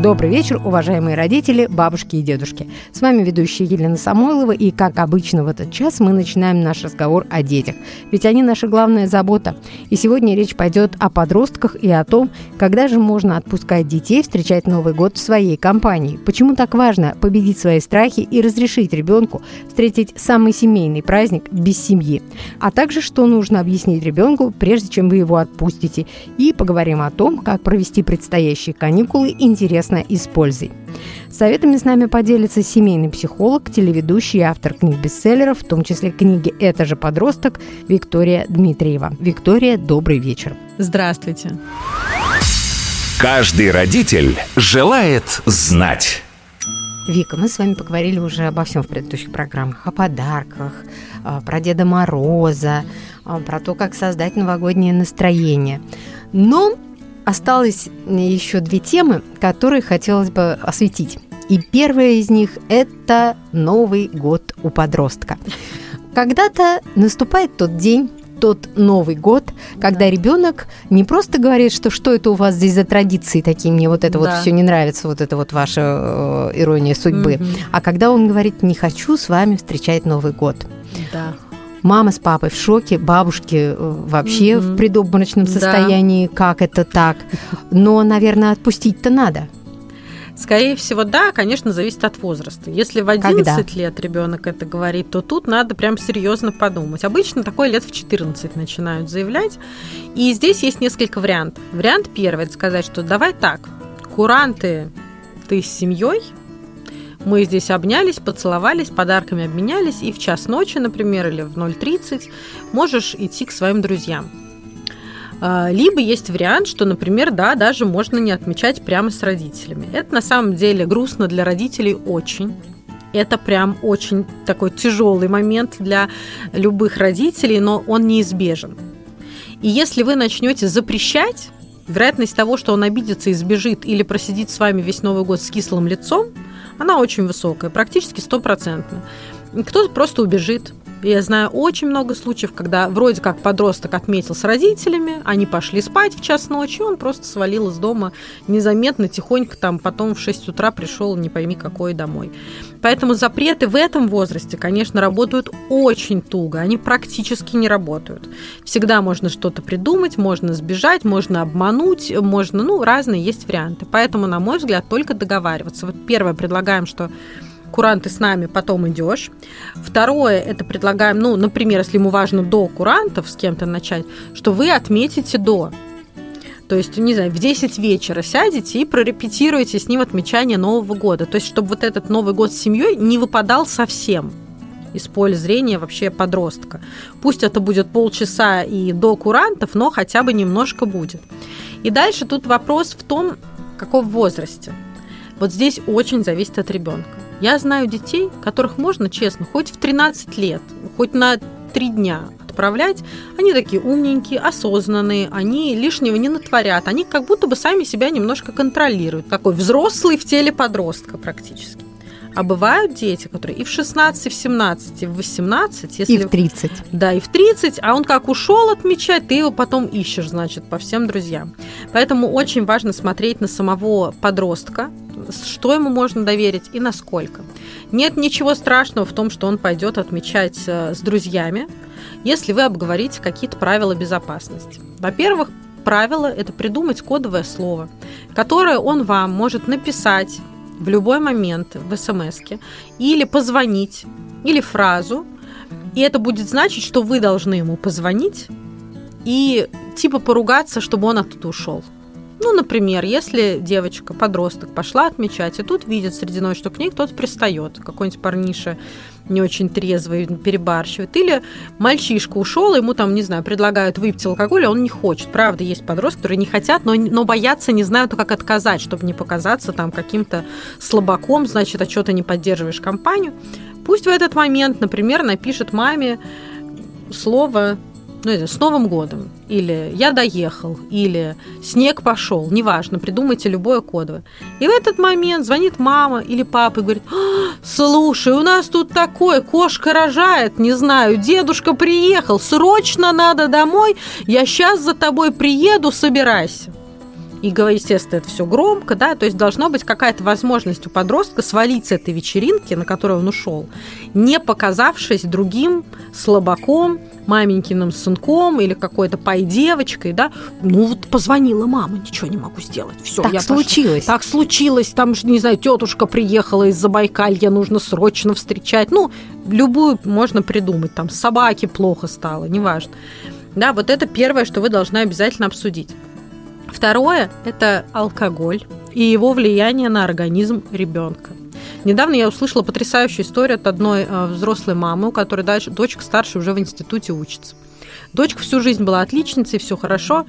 Добрый вечер, уважаемые родители, бабушки и дедушки. С вами ведущая Елена Самойлова, и, как обычно в этот час, мы начинаем наш разговор о детях. Ведь они наша главная забота. И сегодня речь пойдет о подростках и о том, когда же можно отпускать детей встречать Новый год в своей компании. Почему так важно победить свои страхи и разрешить ребенку встретить самый семейный праздник без семьи. А также, что нужно объяснить ребенку, прежде чем вы его отпустите. И поговорим о том, как провести предстоящие каникулы интересно совместно и с пользой. Советами с нами поделится семейный психолог, телеведущий и автор книг-бестселлеров, в том числе книги «Это же подросток» Виктория Дмитриева. Виктория, добрый вечер. Здравствуйте. Каждый родитель желает знать. Вика, мы с вами поговорили уже обо всем в предыдущих программах. О подарках, а, про Деда Мороза, а, про то, как создать новогоднее настроение. Но осталось еще две темы, которые хотелось бы осветить. И первая из них – это Новый год у подростка. Когда-то наступает тот день, тот Новый год, когда да. ребенок не просто говорит, что что это у вас здесь за традиции такие, мне вот это да. вот все не нравится, вот это вот ваша э, ирония судьбы, угу. а когда он говорит, не хочу с вами встречать Новый год. Да. Мама с папой в шоке, бабушки э, вообще mm-hmm. в предобморочном состоянии, да. как это так. Но, наверное, отпустить-то надо. Скорее всего, да, конечно, зависит от возраста. Если в 11 Когда? лет ребенок это говорит, то тут надо прям серьезно подумать. Обычно такое лет в 14 начинают заявлять. И здесь есть несколько вариантов. Вариант первый – это сказать, что давай так, куранты ты с семьей – мы здесь обнялись, поцеловались, подарками обменялись, и в час ночи, например, или в 0.30 можешь идти к своим друзьям. А, либо есть вариант, что, например, да, даже можно не отмечать прямо с родителями. Это на самом деле грустно для родителей очень. Это прям очень такой тяжелый момент для любых родителей, но он неизбежен. И если вы начнете запрещать, вероятность того, что он обидится и сбежит или просидит с вами весь Новый год с кислым лицом – она очень высокая, практически стопроцентно. Кто-то просто убежит. Я знаю очень много случаев, когда вроде как подросток отметил с родителями, они пошли спать в час ночи, он просто свалил из дома незаметно, тихонько там, потом в 6 утра пришел, не пойми какой, домой. Поэтому запреты в этом возрасте, конечно, работают очень туго, они практически не работают. Всегда можно что-то придумать, можно сбежать, можно обмануть, можно, ну, разные есть варианты. Поэтому, на мой взгляд, только договариваться. Вот первое предлагаем, что куранты с нами, потом идешь. Второе, это предлагаем, ну, например, если ему важно до курантов с кем-то начать, что вы отметите до. То есть, не знаю, в 10 вечера сядете и прорепетируете с ним отмечание Нового года. То есть, чтобы вот этот Новый год с семьей не выпадал совсем из поля зрения вообще подростка. Пусть это будет полчаса и до курантов, но хотя бы немножко будет. И дальше тут вопрос в том, каком возрасте. Вот здесь очень зависит от ребенка. Я знаю детей, которых можно, честно, хоть в 13 лет, хоть на 3 дня отправлять. Они такие умненькие, осознанные, они лишнего не натворят, они как будто бы сами себя немножко контролируют. Такой взрослый в теле подростка практически. А бывают дети, которые и в 16, и в 17, и в 18. Если... И в 30. Да, и в 30. А он как ушел отмечать, ты его потом ищешь, значит, по всем друзьям. Поэтому очень важно смотреть на самого подростка, что ему можно доверить и насколько. Нет ничего страшного в том, что он пойдет отмечать э, с друзьями, если вы обговорите какие-то правила безопасности. Во-первых, правило – это придумать кодовое слово, которое он вам может написать в любой момент в смс или позвонить, или фразу, и это будет значить, что вы должны ему позвонить и типа поругаться, чтобы он оттуда ушел. Ну, например, если девочка, подросток пошла отмечать, и тут видит среди ночи, что к ней кто-то пристает, какой-нибудь парниша не очень трезвый, перебарщивает. Или мальчишка ушел, ему там, не знаю, предлагают выпить алкоголь, а он не хочет. Правда, есть подростки, которые не хотят, но, но боятся, не знают, как отказать, чтобы не показаться там каким-то слабаком, значит, а что ты не поддерживаешь компанию. Пусть в этот момент, например, напишет маме слово ну, это с Новым годом, или я доехал, или снег пошел, неважно, придумайте любое кодовое. И в этот момент звонит мама или папа и говорит, «А, слушай, у нас тут такое, кошка рожает, не знаю, дедушка приехал, срочно надо домой, я сейчас за тобой приеду, собирайся. И, естественно, это все громко, да, то есть должна быть какая-то возможность у подростка свалить с этой вечеринки, на которую он ушел, не показавшись другим слабаком, маменькиным сынком или какой-то пай девочкой, да, ну вот позвонила мама, ничего не могу сделать, все, так я случилось, пошла. так случилось, там не знаю, тетушка приехала из Забайкалья, нужно срочно встречать, ну любую можно придумать, там собаке плохо стало, неважно, да, вот это первое, что вы должны обязательно обсудить. Второе – это алкоголь и его влияние на организм ребенка. Недавно я услышала потрясающую историю от одной э, взрослой мамы, у которой дочка старшая уже в институте учится. Дочка всю жизнь была отличницей, все хорошо,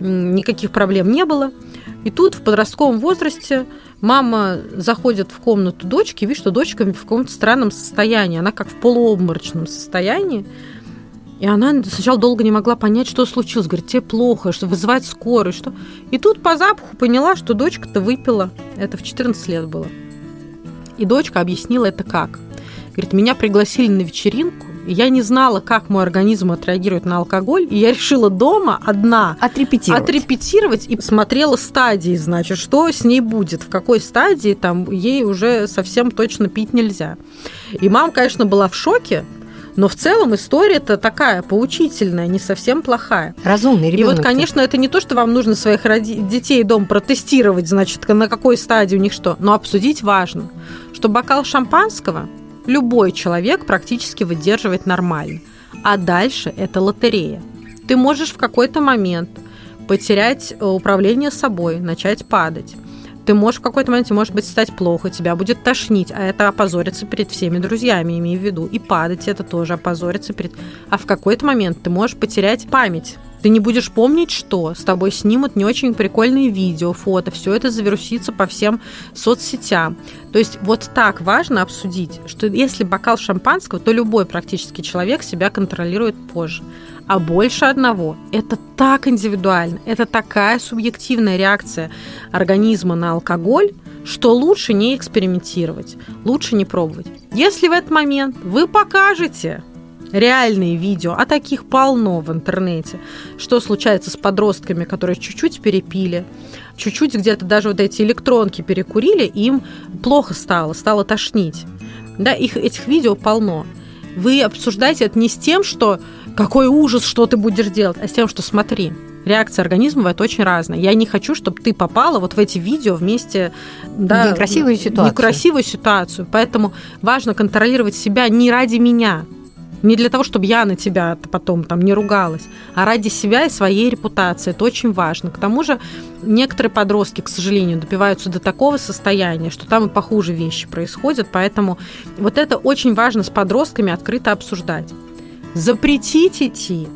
никаких проблем не было. И тут в подростковом возрасте мама заходит в комнату дочки и видит, что дочка в каком-то странном состоянии. Она как в полуобморочном состоянии. И она сначала долго не могла понять, что случилось. Говорит, тебе плохо, что вызывать скорую, что... И тут по запаху поняла, что дочка-то выпила. Это в 14 лет было. И дочка объяснила это как. Говорит, меня пригласили на вечеринку, и я не знала, как мой организм отреагирует на алкоголь, и я решила дома одна отрепетировать, отрепетировать и смотрела стадии, значит, что с ней будет, в какой стадии там ей уже совсем точно пить нельзя. И мама, конечно, была в шоке, но в целом история-то такая поучительная, не совсем плохая. Разумный ребенок. И вот, конечно, это не то, что вам нужно своих роди- детей дом протестировать, значит, на какой стадии у них что, но обсудить важно, что бокал шампанского любой человек практически выдерживает нормально. А дальше это лотерея. Ты можешь в какой-то момент потерять э, управление собой, начать падать ты можешь в какой-то момент, может быть, стать плохо, тебя будет тошнить, а это опозориться перед всеми друзьями, имею в виду. И падать это тоже опозориться перед... А в какой-то момент ты можешь потерять память. Ты не будешь помнить, что с тобой снимут не очень прикольные видео, фото, все это завирусится по всем соцсетям. То есть вот так важно обсудить, что если бокал шампанского, то любой практически человек себя контролирует позже а больше одного. Это так индивидуально, это такая субъективная реакция организма на алкоголь, что лучше не экспериментировать, лучше не пробовать. Если в этот момент вы покажете реальные видео, а таких полно в интернете, что случается с подростками, которые чуть-чуть перепили, чуть-чуть где-то даже вот эти электронки перекурили, им плохо стало, стало тошнить. Да, их, этих видео полно. Вы обсуждаете это не с тем, что какой ужас, что ты будешь делать, а с тем, что смотри, реакция организма бывает очень разная. Я не хочу, чтобы ты попала вот в эти видео вместе да, некрасивую ситуацию. некрасивую ситуацию. Поэтому важно контролировать себя не ради меня, не для того, чтобы я на тебя потом там не ругалась, а ради себя и своей репутации. Это очень важно. К тому же некоторые подростки, к сожалению, допиваются до такого состояния, что там и похуже вещи происходят. Поэтому вот это очень важно с подростками открыто обсуждать. Запретить идти,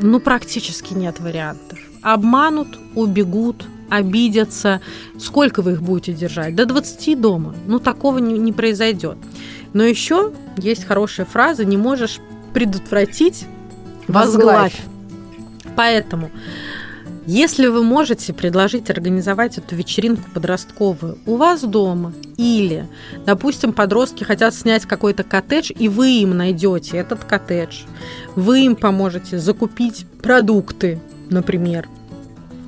ну, практически нет вариантов. Обманут, убегут, обидятся. Сколько вы их будете держать? До 20 дома. Ну, такого не, не произойдет. Но еще есть хорошая фраза «не можешь предотвратить, возглавь». Поэтому если вы можете предложить организовать эту вечеринку подростковую у вас дома, или, допустим, подростки хотят снять какой-то коттедж, и вы им найдете этот коттедж, вы им поможете закупить продукты, например,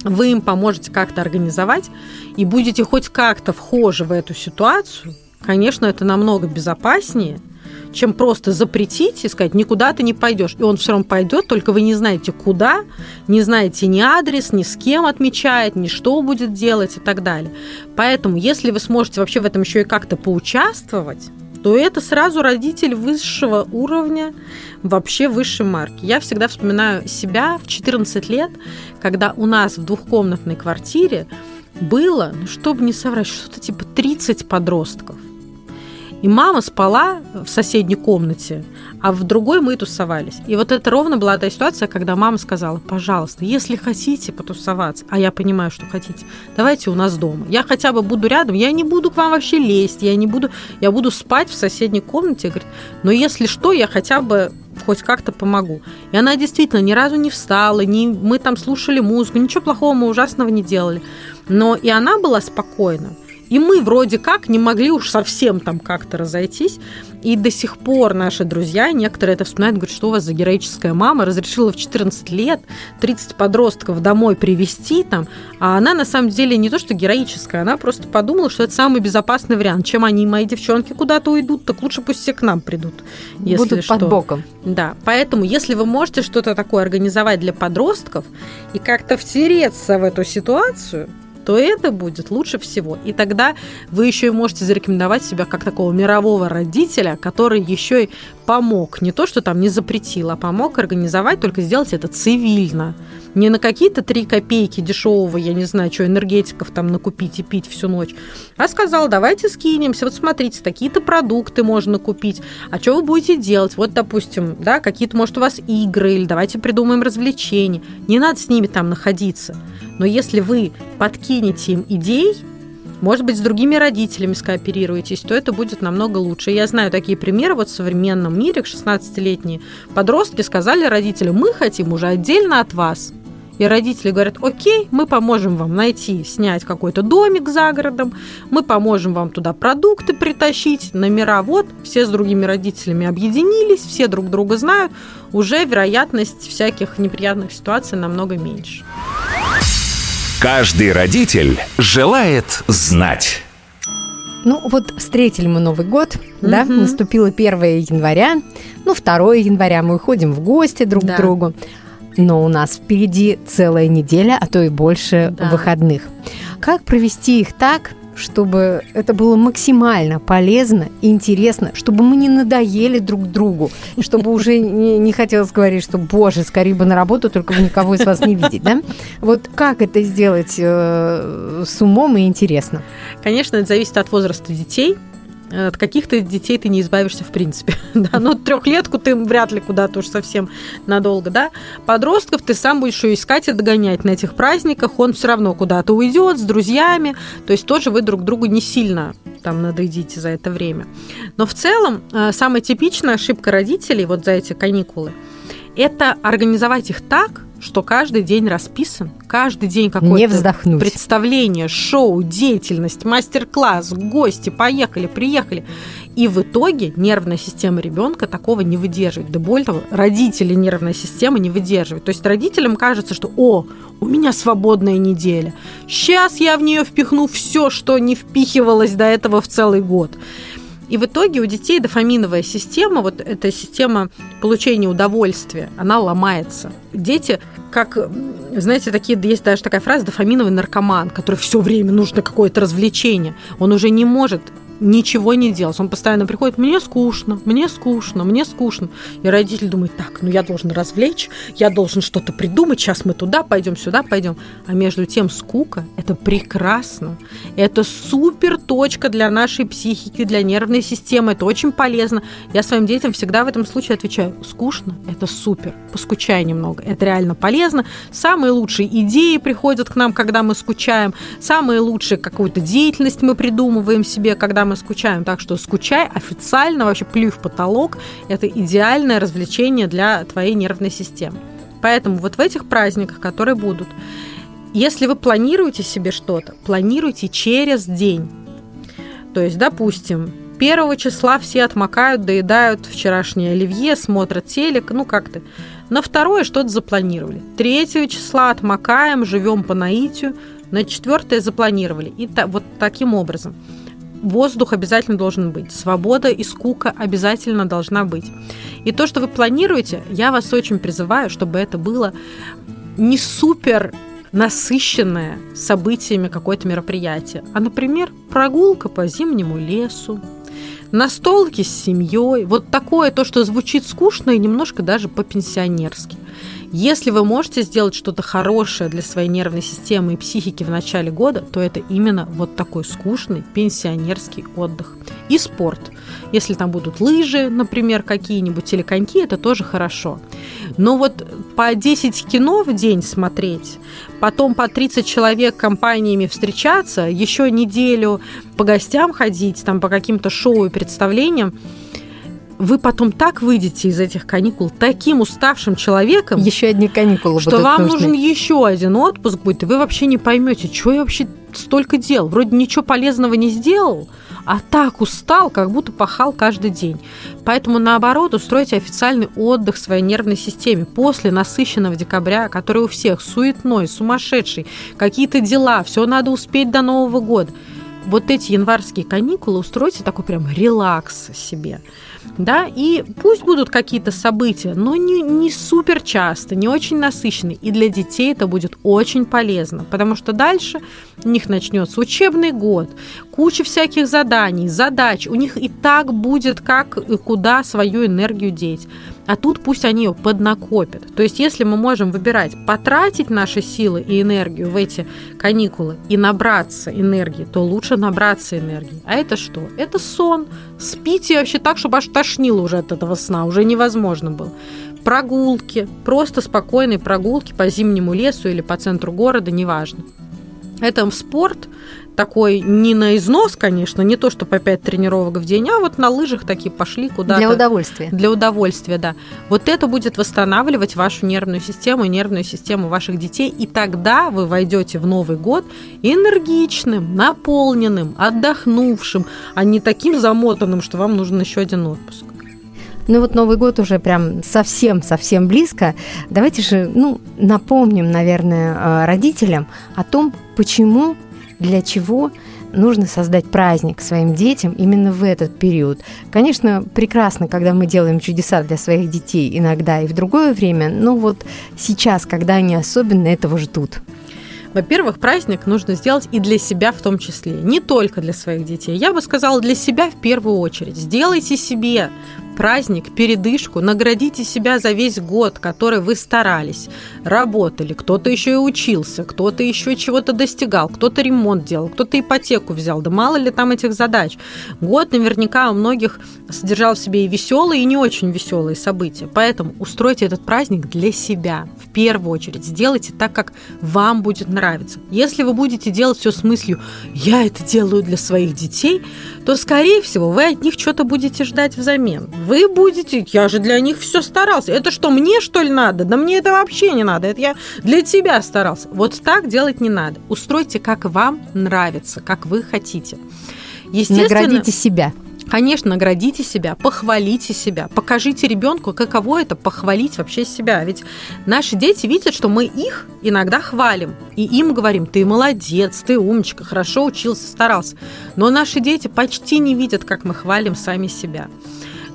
вы им поможете как-то организовать и будете хоть как-то вхожи в эту ситуацию, конечно, это намного безопаснее, чем просто запретить и сказать, никуда ты не пойдешь. И он все равно пойдет, только вы не знаете куда, не знаете ни адрес, ни с кем отмечает, ни что будет делать и так далее. Поэтому, если вы сможете вообще в этом еще и как-то поучаствовать, то это сразу родитель высшего уровня, вообще высшей марки. Я всегда вспоминаю себя в 14 лет, когда у нас в двухкомнатной квартире было, ну, чтобы не соврать, что-то типа 30 подростков. И мама спала в соседней комнате, а в другой мы тусовались. И вот это ровно была та ситуация, когда мама сказала, пожалуйста, если хотите потусоваться, а я понимаю, что хотите, давайте у нас дома. Я хотя бы буду рядом, я не буду к вам вообще лезть, я не буду, я буду спать в соседней комнате. Говорит, но если что, я хотя бы хоть как-то помогу. И она действительно ни разу не встала, не, мы там слушали музыку, ничего плохого мы ужасного не делали. Но и она была спокойна. И мы вроде как не могли уж совсем там как-то разойтись. И до сих пор наши друзья, некоторые это вспоминают, говорят, что у вас за героическая мама разрешила в 14 лет 30 подростков домой привести там, а она на самом деле не то, что героическая, она просто подумала, что это самый безопасный вариант. Чем они, мои девчонки, куда-то уйдут, так лучше пусть все к нам придут. Если Будут что. под боком. Да, поэтому если вы можете что-то такое организовать для подростков и как-то втереться в эту ситуацию, то это будет лучше всего. И тогда вы еще и можете зарекомендовать себя как такого мирового родителя, который еще и помог. Не то, что там не запретил, а помог организовать, только сделать это цивильно. Не на какие-то три копейки дешевого, я не знаю, что энергетиков там накупить и пить всю ночь, а сказал, давайте скинемся, вот смотрите, такие-то продукты можно купить, а что вы будете делать? Вот, допустим, да, какие-то, может, у вас игры, или давайте придумаем развлечения. Не надо с ними там находиться. Но если вы подкинете им идей, может быть, с другими родителями скооперируетесь, то это будет намного лучше. Я знаю такие примеры вот в современном мире, 16-летние подростки сказали родителям, мы хотим уже отдельно от вас. И родители говорят, окей, мы поможем вам найти, снять какой-то домик за городом, мы поможем вам туда продукты притащить, номера, вот, все с другими родителями объединились, все друг друга знают, уже вероятность всяких неприятных ситуаций намного меньше. Каждый родитель желает знать. Ну вот встретили мы Новый год, mm-hmm. да, наступило 1 января, ну 2 января мы уходим в гости друг да. к другу, но у нас впереди целая неделя, а то и больше да. выходных. Как провести их так, чтобы это было максимально полезно интересно, чтобы мы не надоели друг другу, чтобы уже не, не хотелось говорить, что, боже, скорее бы на работу, только бы никого из вас не видеть, да? Вот как это сделать э, с умом и интересно? Конечно, это зависит от возраста детей, от каких-то детей ты не избавишься в принципе. да? Ну, трехлетку ты вряд ли куда-то уж совсем надолго, да. Подростков ты сам будешь еще искать и догонять на этих праздниках, он все равно куда-то уйдет с друзьями, то есть тоже вы друг другу не сильно там надоедите за это время. Но в целом э, самая типичная ошибка родителей вот за эти каникулы – это организовать их так, что каждый день расписан, каждый день какое-то представление, шоу, деятельность, мастер-класс, гости, поехали, приехали. И в итоге нервная система ребенка такого не выдерживает. Да более того, родители нервная система не выдерживают. То есть родителям кажется, что «О, у меня свободная неделя. Сейчас я в нее впихну все, что не впихивалось до этого в целый год». И в итоге у детей дофаминовая система, вот эта система получения удовольствия, она ломается. Дети, как, знаете, такие, есть даже такая фраза, дофаминовый наркоман, который все время нужно какое-то развлечение. Он уже не может ничего не делать. Он постоянно приходит, мне скучно, мне скучно, мне скучно. И родитель думает, так, ну я должен развлечь, я должен что-то придумать, сейчас мы туда пойдем, сюда пойдем. А между тем скука – это прекрасно. Это супер точка для нашей психики, для нервной системы. Это очень полезно. Я своим детям всегда в этом случае отвечаю, скучно – это супер. Поскучай немного. Это реально полезно. Самые лучшие идеи приходят к нам, когда мы скучаем. Самые лучшие какую-то деятельность мы придумываем себе, когда мы скучаем. Так что скучай официально, вообще плюй в потолок. Это идеальное развлечение для твоей нервной системы. Поэтому вот в этих праздниках, которые будут, если вы планируете себе что-то, планируйте через день. То есть, допустим, первого числа все отмокают, доедают вчерашнее оливье, смотрят телек, ну как-то. На второе что-то запланировали. Третьего числа отмокаем, живем по наитию. На четвертое запланировали. И та, вот таким образом воздух обязательно должен быть, свобода и скука обязательно должна быть. И то, что вы планируете, я вас очень призываю, чтобы это было не супер насыщенное событиями какое-то мероприятие, а, например, прогулка по зимнему лесу, настолки с семьей, вот такое то, что звучит скучно и немножко даже по-пенсионерски. Если вы можете сделать что-то хорошее для своей нервной системы и психики в начале года, то это именно вот такой скучный пенсионерский отдых. И спорт. Если там будут лыжи, например, какие-нибудь или коньки, это тоже хорошо. Но вот по 10 кино в день смотреть, потом по 30 человек компаниями встречаться, еще неделю по гостям ходить, там по каким-то шоу и представлениям, вы потом так выйдете из этих каникул таким уставшим человеком. Еще одни каникулы Что вам нужны. нужен еще один отпуск будет, и вы вообще не поймете, что я вообще столько дел. Вроде ничего полезного не сделал, а так устал, как будто пахал каждый день. Поэтому, наоборот, устройте официальный отдых своей нервной системе после насыщенного декабря, который у всех суетной, сумасшедший, какие-то дела, все надо успеть до Нового года. Вот эти январские каникулы устройте такой прям релакс себе да, и пусть будут какие-то события, но не, не супер часто, не очень насыщенные, и для детей это будет очень полезно, потому что дальше у них начнется учебный год, куча всяких заданий, задач, у них и так будет как и куда свою энергию деть. А тут пусть они ее поднакопят. То есть, если мы можем выбирать потратить наши силы и энергию в эти каникулы и набраться энергии, то лучше набраться энергии. А это что? Это сон. Спите вообще так, чтобы аж тошнило уже от этого сна, уже невозможно было. Прогулки, просто спокойные прогулки по зимнему лесу или по центру города, неважно. Это спорт, такой не на износ, конечно, не то, что по 5 тренировок в день, а вот на лыжах такие пошли куда-то. Для удовольствия. Для удовольствия, да. Вот это будет восстанавливать вашу нервную систему и нервную систему ваших детей, и тогда вы войдете в Новый год энергичным, наполненным, отдохнувшим, а не таким замотанным, что вам нужен еще один отпуск. Ну вот Новый год уже прям совсем-совсем близко. Давайте же, ну, напомним, наверное, э, родителям о том, почему для чего нужно создать праздник своим детям именно в этот период. Конечно, прекрасно, когда мы делаем чудеса для своих детей иногда и в другое время, но вот сейчас, когда они особенно этого ждут. Во-первых, праздник нужно сделать и для себя в том числе, не только для своих детей. Я бы сказала, для себя в первую очередь. Сделайте себе праздник, передышку, наградите себя за весь год, который вы старались, работали, кто-то еще и учился, кто-то еще чего-то достигал, кто-то ремонт делал, кто-то ипотеку взял, да мало ли там этих задач. Год наверняка у многих содержал в себе и веселые, и не очень веселые события. Поэтому устройте этот праздник для себя в первую очередь. Сделайте так, как вам будет нравиться. Если вы будете делать все с мыслью «я это делаю для своих детей», то, скорее всего, вы от них что-то будете ждать взамен вы будете, я же для них все старался. Это что, мне что ли надо? Да мне это вообще не надо, это я для тебя старался. Вот так делать не надо. Устройте, как вам нравится, как вы хотите. Естественно, Наградите себя. Конечно, наградите себя, похвалите себя, покажите ребенку, каково это похвалить вообще себя. Ведь наши дети видят, что мы их иногда хвалим, и им говорим, ты молодец, ты умничка, хорошо учился, старался. Но наши дети почти не видят, как мы хвалим сами себя.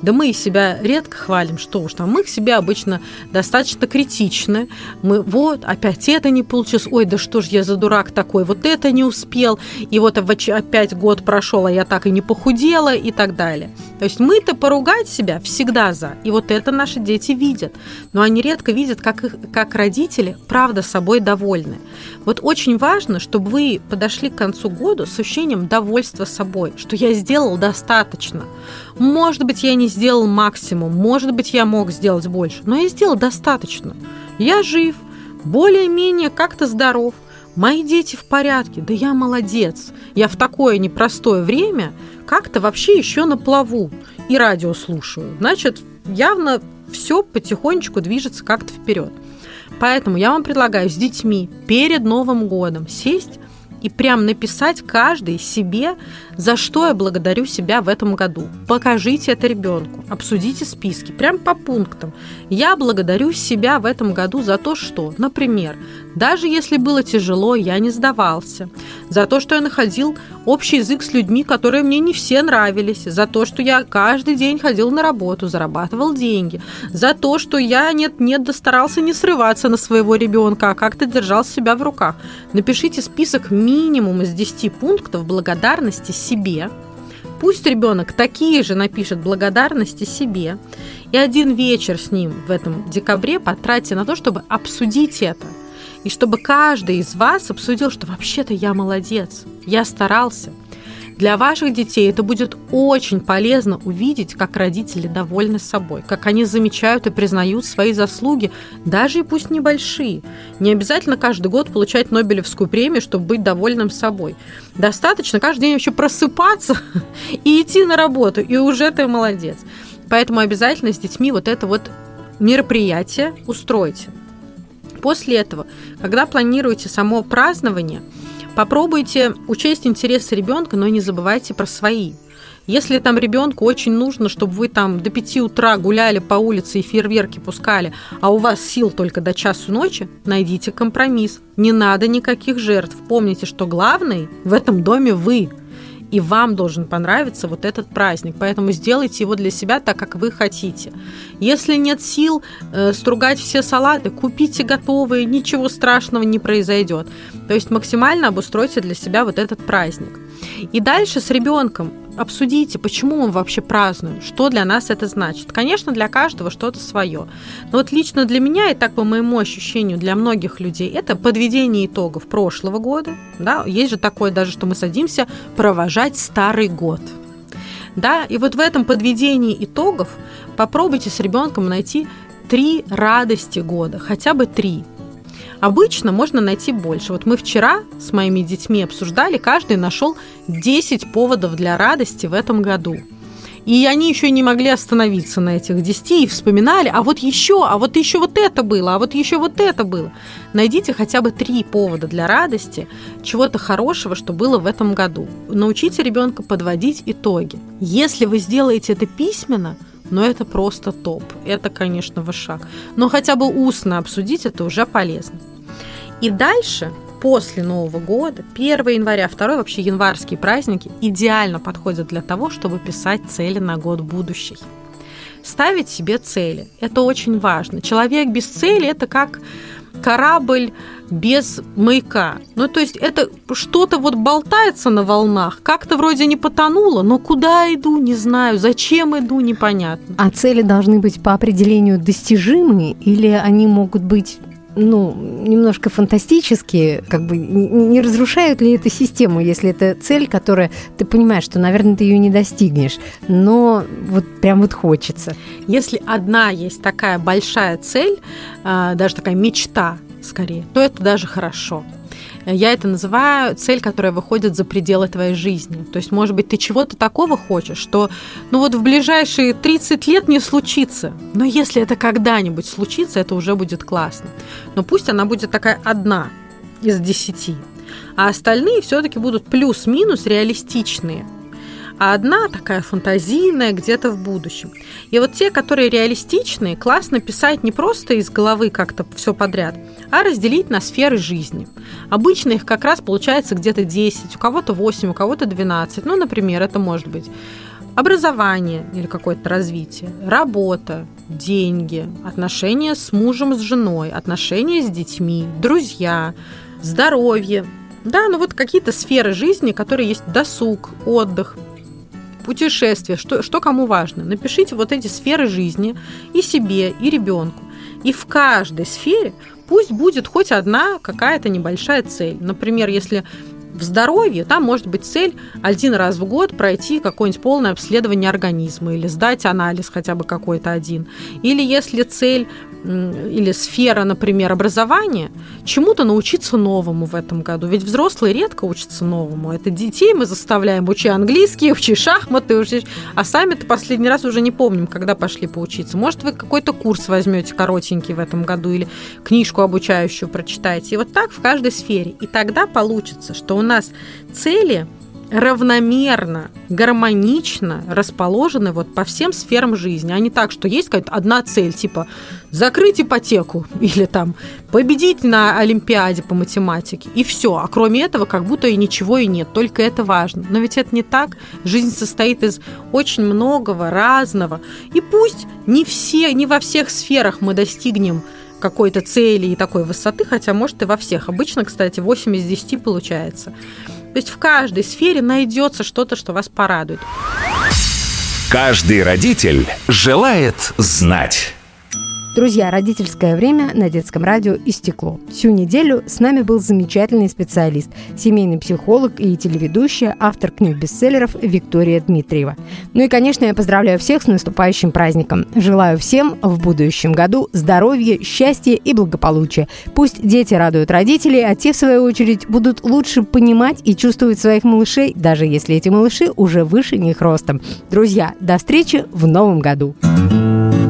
Да мы себя редко хвалим, что уж там, мы к себе обычно достаточно критичны. Мы вот, опять это не получилось, ой, да что ж я за дурак такой, вот это не успел, и вот опять год прошел, а я так и не похудела и так далее. То есть мы-то поругать себя всегда за, и вот это наши дети видят. Но они редко видят, как, их, как родители правда собой довольны. Вот очень важно, чтобы вы подошли к концу года с ощущением довольства собой, что я сделал достаточно. Может быть, я не сделал максимум, может быть, я мог сделать больше, но я сделал достаточно. Я жив, более-менее как-то здоров, мои дети в порядке, да я молодец. Я в такое непростое время как-то вообще еще на плаву и радио слушаю. Значит, явно все потихонечку движется как-то вперед. Поэтому я вам предлагаю с детьми перед Новым годом сесть и прям написать каждый себе, за что я благодарю себя в этом году. Покажите это ребенку, обсудите списки, прям по пунктам. Я благодарю себя в этом году за то, что, например, даже если было тяжело, я не сдавался. За то, что я находил общий язык с людьми, которые мне не все нравились. За то, что я каждый день ходил на работу, зарабатывал деньги. За то, что я нет-нет достарался не срываться на своего ребенка, а как-то держал себя в руках. Напишите список минимум из 10 пунктов благодарности себе. Пусть ребенок такие же напишет благодарности себе. И один вечер с ним в этом декабре потратьте на то, чтобы обсудить это – и чтобы каждый из вас обсудил, что вообще-то я молодец, я старался. Для ваших детей это будет очень полезно увидеть, как родители довольны собой, как они замечают и признают свои заслуги, даже и пусть небольшие. Не обязательно каждый год получать Нобелевскую премию, чтобы быть довольным собой. Достаточно каждый день вообще просыпаться и идти на работу, и уже ты молодец. Поэтому обязательно с детьми вот это вот мероприятие устройте. После этого, когда планируете само празднование, попробуйте учесть интересы ребенка, но не забывайте про свои. Если там ребенку очень нужно, чтобы вы там до 5 утра гуляли по улице и фейерверки пускали, а у вас сил только до часу ночи, найдите компромисс. Не надо никаких жертв. Помните, что главный в этом доме вы – и вам должен понравиться вот этот праздник. Поэтому сделайте его для себя так, как вы хотите. Если нет сил э, стругать все салаты, купите готовые, ничего страшного не произойдет. То есть максимально обустройте для себя вот этот праздник. И дальше с ребенком обсудите, почему мы вообще празднуем, что для нас это значит. Конечно, для каждого что-то свое. Но вот лично для меня, и так по моему ощущению, для многих людей, это подведение итогов прошлого года. Да? Есть же такое даже, что мы садимся провожать старый год. Да? И вот в этом подведении итогов попробуйте с ребенком найти три радости года, хотя бы три. Обычно можно найти больше. Вот мы вчера с моими детьми обсуждали, каждый нашел 10 поводов для радости в этом году. И они еще не могли остановиться на этих 10 и вспоминали, а вот еще, а вот еще вот это было, а вот еще вот это было. Найдите хотя бы три повода для радости, чего-то хорошего, что было в этом году. Научите ребенка подводить итоги. Если вы сделаете это письменно, но это просто топ. Это, конечно, ваш шаг. Но хотя бы устно обсудить это уже полезно. И дальше, после Нового года, 1 января, 2 вообще январские праздники идеально подходят для того, чтобы писать цели на год будущий. Ставить себе цели. Это очень важно. Человек без цели – это как корабль без маяка. Ну, то есть это что-то вот болтается на волнах, как-то вроде не потонуло, но куда иду, не знаю, зачем иду, непонятно. А цели должны быть по определению достижимые или они могут быть ну, немножко фантастические, как бы не разрушают ли эту систему, если это цель, которая ты понимаешь, что, наверное, ты ее не достигнешь, но вот прям вот хочется. Если одна есть такая большая цель, а, даже такая мечта, скорее, то это даже хорошо. Я это называю цель, которая выходит за пределы твоей жизни. То есть, может быть, ты чего-то такого хочешь, что ну вот в ближайшие 30 лет не случится. Но если это когда-нибудь случится, это уже будет классно. Но пусть она будет такая одна из десяти. А остальные все-таки будут плюс-минус реалистичные а одна такая фантазийная где-то в будущем. И вот те, которые реалистичные, классно писать не просто из головы как-то все подряд, а разделить на сферы жизни. Обычно их как раз получается где-то 10, у кого-то 8, у кого-то 12. Ну, например, это может быть образование или какое-то развитие, работа, деньги, отношения с мужем, с женой, отношения с детьми, друзья, здоровье. Да, ну вот какие-то сферы жизни, которые есть досуг, отдых, путешествия, что, что кому важно. Напишите вот эти сферы жизни и себе, и ребенку. И в каждой сфере пусть будет хоть одна какая-то небольшая цель. Например, если в здоровье там может быть цель один раз в год пройти какое-нибудь полное обследование организма или сдать анализ хотя бы какой-то один. Или если цель или сфера, например, образования, чему-то научиться новому в этом году. Ведь взрослые редко учатся новому. Это детей мы заставляем учить английский, учить шахматы, учить, а сами-то последний раз уже не помним, когда пошли поучиться. Может, вы какой-то курс возьмете коротенький в этом году или книжку обучающую прочитаете. И вот так в каждой сфере. И тогда получится, что у нас цели равномерно, гармонично расположены вот по всем сферам жизни, а не так, что есть какая-то одна цель, типа закрыть ипотеку или там победить на Олимпиаде по математике, и все. А кроме этого, как будто и ничего и нет, только это важно. Но ведь это не так. Жизнь состоит из очень многого, разного. И пусть не все, не во всех сферах мы достигнем какой-то цели и такой высоты, хотя, может, и во всех. Обычно, кстати, 8 из 10 получается. То есть в каждой сфере найдется что-то, что вас порадует. Каждый родитель желает знать. Друзья, родительское время на детском радио истекло. Всю неделю с нами был замечательный специалист, семейный психолог и телеведущая, автор книг-бестселлеров Виктория Дмитриева. Ну и, конечно, я поздравляю всех с наступающим праздником. Желаю всем в будущем году здоровья, счастья и благополучия. Пусть дети радуют родителей, а те, в свою очередь, будут лучше понимать и чувствовать своих малышей, даже если эти малыши уже выше них ростом. Друзья, до встречи в новом году!